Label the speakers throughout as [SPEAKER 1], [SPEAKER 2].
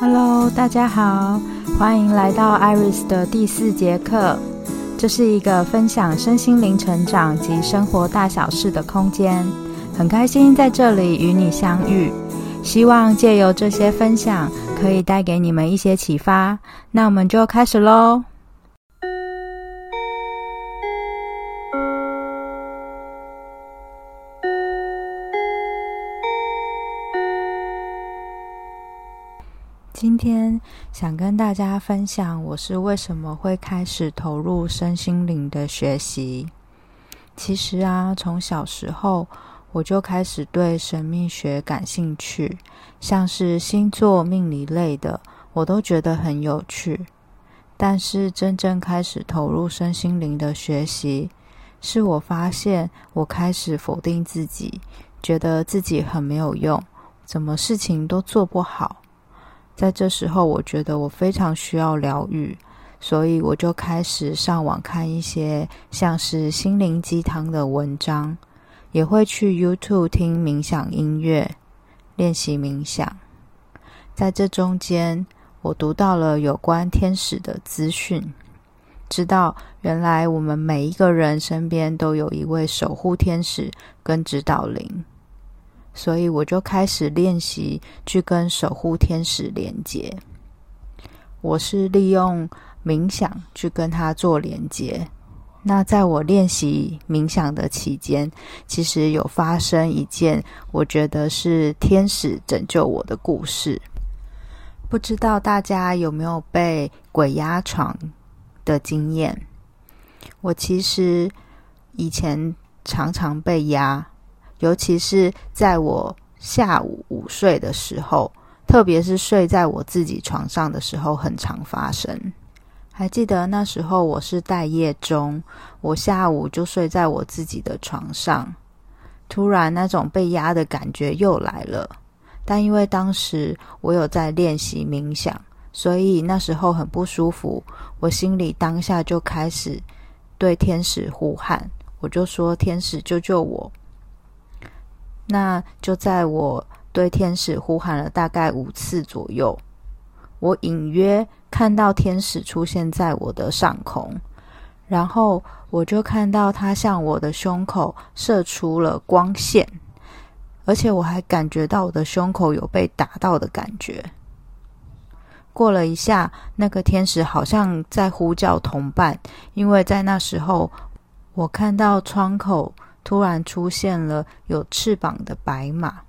[SPEAKER 1] Hello，大家好，欢迎来到 Iris 的第四节课。这是一个分享身心灵成长及生活大小事的空间，很开心在这里与你相遇。希望借由这些分享，可以带给你们一些启发。那我们就开始喽。今天想跟大家分享，我是为什么会开始投入身心灵的学习。其实啊，从小时候我就开始对神秘学感兴趣，像是星座、命理类的，我都觉得很有趣。但是真正开始投入身心灵的学习，是我发现我开始否定自己，觉得自己很没有用，怎么事情都做不好。在这时候，我觉得我非常需要疗愈，所以我就开始上网看一些像是心灵鸡汤的文章，也会去 YouTube 听冥想音乐，练习冥想。在这中间，我读到了有关天使的资讯，知道原来我们每一个人身边都有一位守护天使跟指导灵。所以我就开始练习去跟守护天使连接。我是利用冥想去跟他做连接。那在我练习冥想的期间，其实有发生一件我觉得是天使拯救我的故事。不知道大家有没有被鬼压床的经验？我其实以前常常被压。尤其是在我下午午睡的时候，特别是睡在我自己床上的时候，很常发生。还记得那时候我是待业中，我下午就睡在我自己的床上，突然那种被压的感觉又来了。但因为当时我有在练习冥想，所以那时候很不舒服。我心里当下就开始对天使呼喊，我就说：“天使救救我！”那就在我对天使呼喊了大概五次左右，我隐约看到天使出现在我的上空，然后我就看到他向我的胸口射出了光线，而且我还感觉到我的胸口有被打到的感觉。过了一下，那个天使好像在呼叫同伴，因为在那时候我看到窗口。突然出现了有翅膀的白马，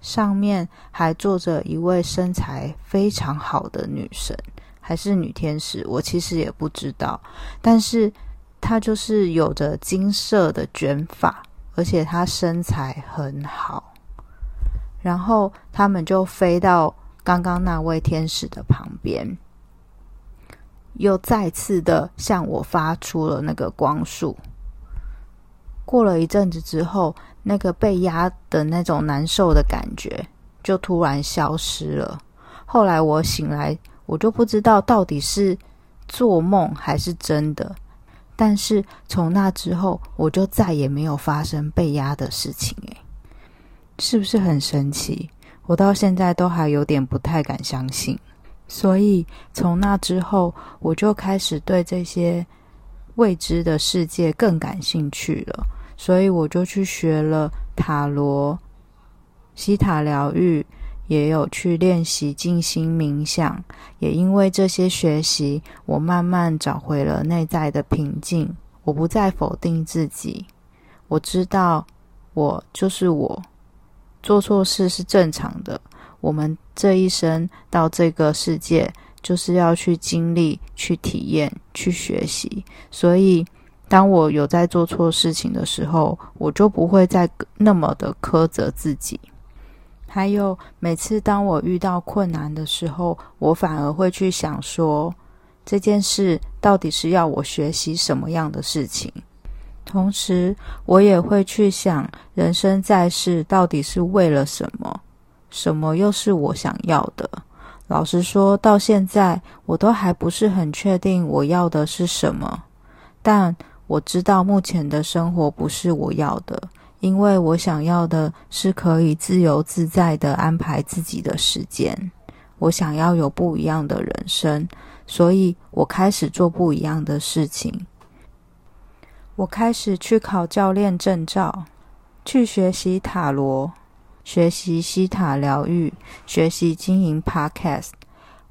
[SPEAKER 1] 上面还坐着一位身材非常好的女神，还是女天使，我其实也不知道。但是她就是有着金色的卷发，而且她身材很好。然后他们就飞到刚刚那位天使的旁边，又再次的向我发出了那个光束。过了一阵子之后，那个被压的那种难受的感觉就突然消失了。后来我醒来，我就不知道到底是做梦还是真的。但是从那之后，我就再也没有发生被压的事情。诶，是不是很神奇？我到现在都还有点不太敢相信。所以从那之后，我就开始对这些未知的世界更感兴趣了。所以我就去学了塔罗、西塔疗愈，也有去练习静心冥想。也因为这些学习，我慢慢找回了内在的平静。我不再否定自己，我知道我就是我，做错事是正常的。我们这一生到这个世界，就是要去经历、去体验、去学习。所以。当我有在做错事情的时候，我就不会再那么的苛责自己。还有，每次当我遇到困难的时候，我反而会去想说，这件事到底是要我学习什么样的事情？同时，我也会去想，人生在世到底是为了什么？什么又是我想要的？老实说，到现在我都还不是很确定我要的是什么，但。我知道目前的生活不是我要的，因为我想要的是可以自由自在的安排自己的时间，我想要有不一样的人生，所以我开始做不一样的事情。我开始去考教练证照，去学习塔罗，学习西塔疗愈，学习经营 Podcast。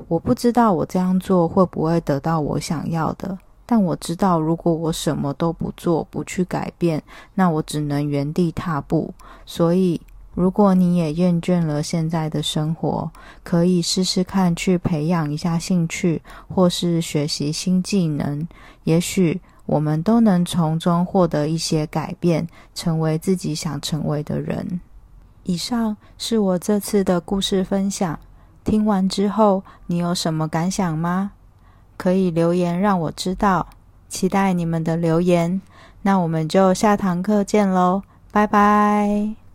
[SPEAKER 1] 我不知道我这样做会不会得到我想要的，但我知道，如果我什么都不做，不去改变，那我只能原地踏步。所以，如果你也厌倦了现在的生活，可以试试看去培养一下兴趣，或是学习新技能。也许我们都能从中获得一些改变，成为自己想成为的人。以上是我这次的故事分享。听完之后，你有什么感想吗？可以留言让我知道，期待你们的留言。那我们就下堂课见喽，拜拜。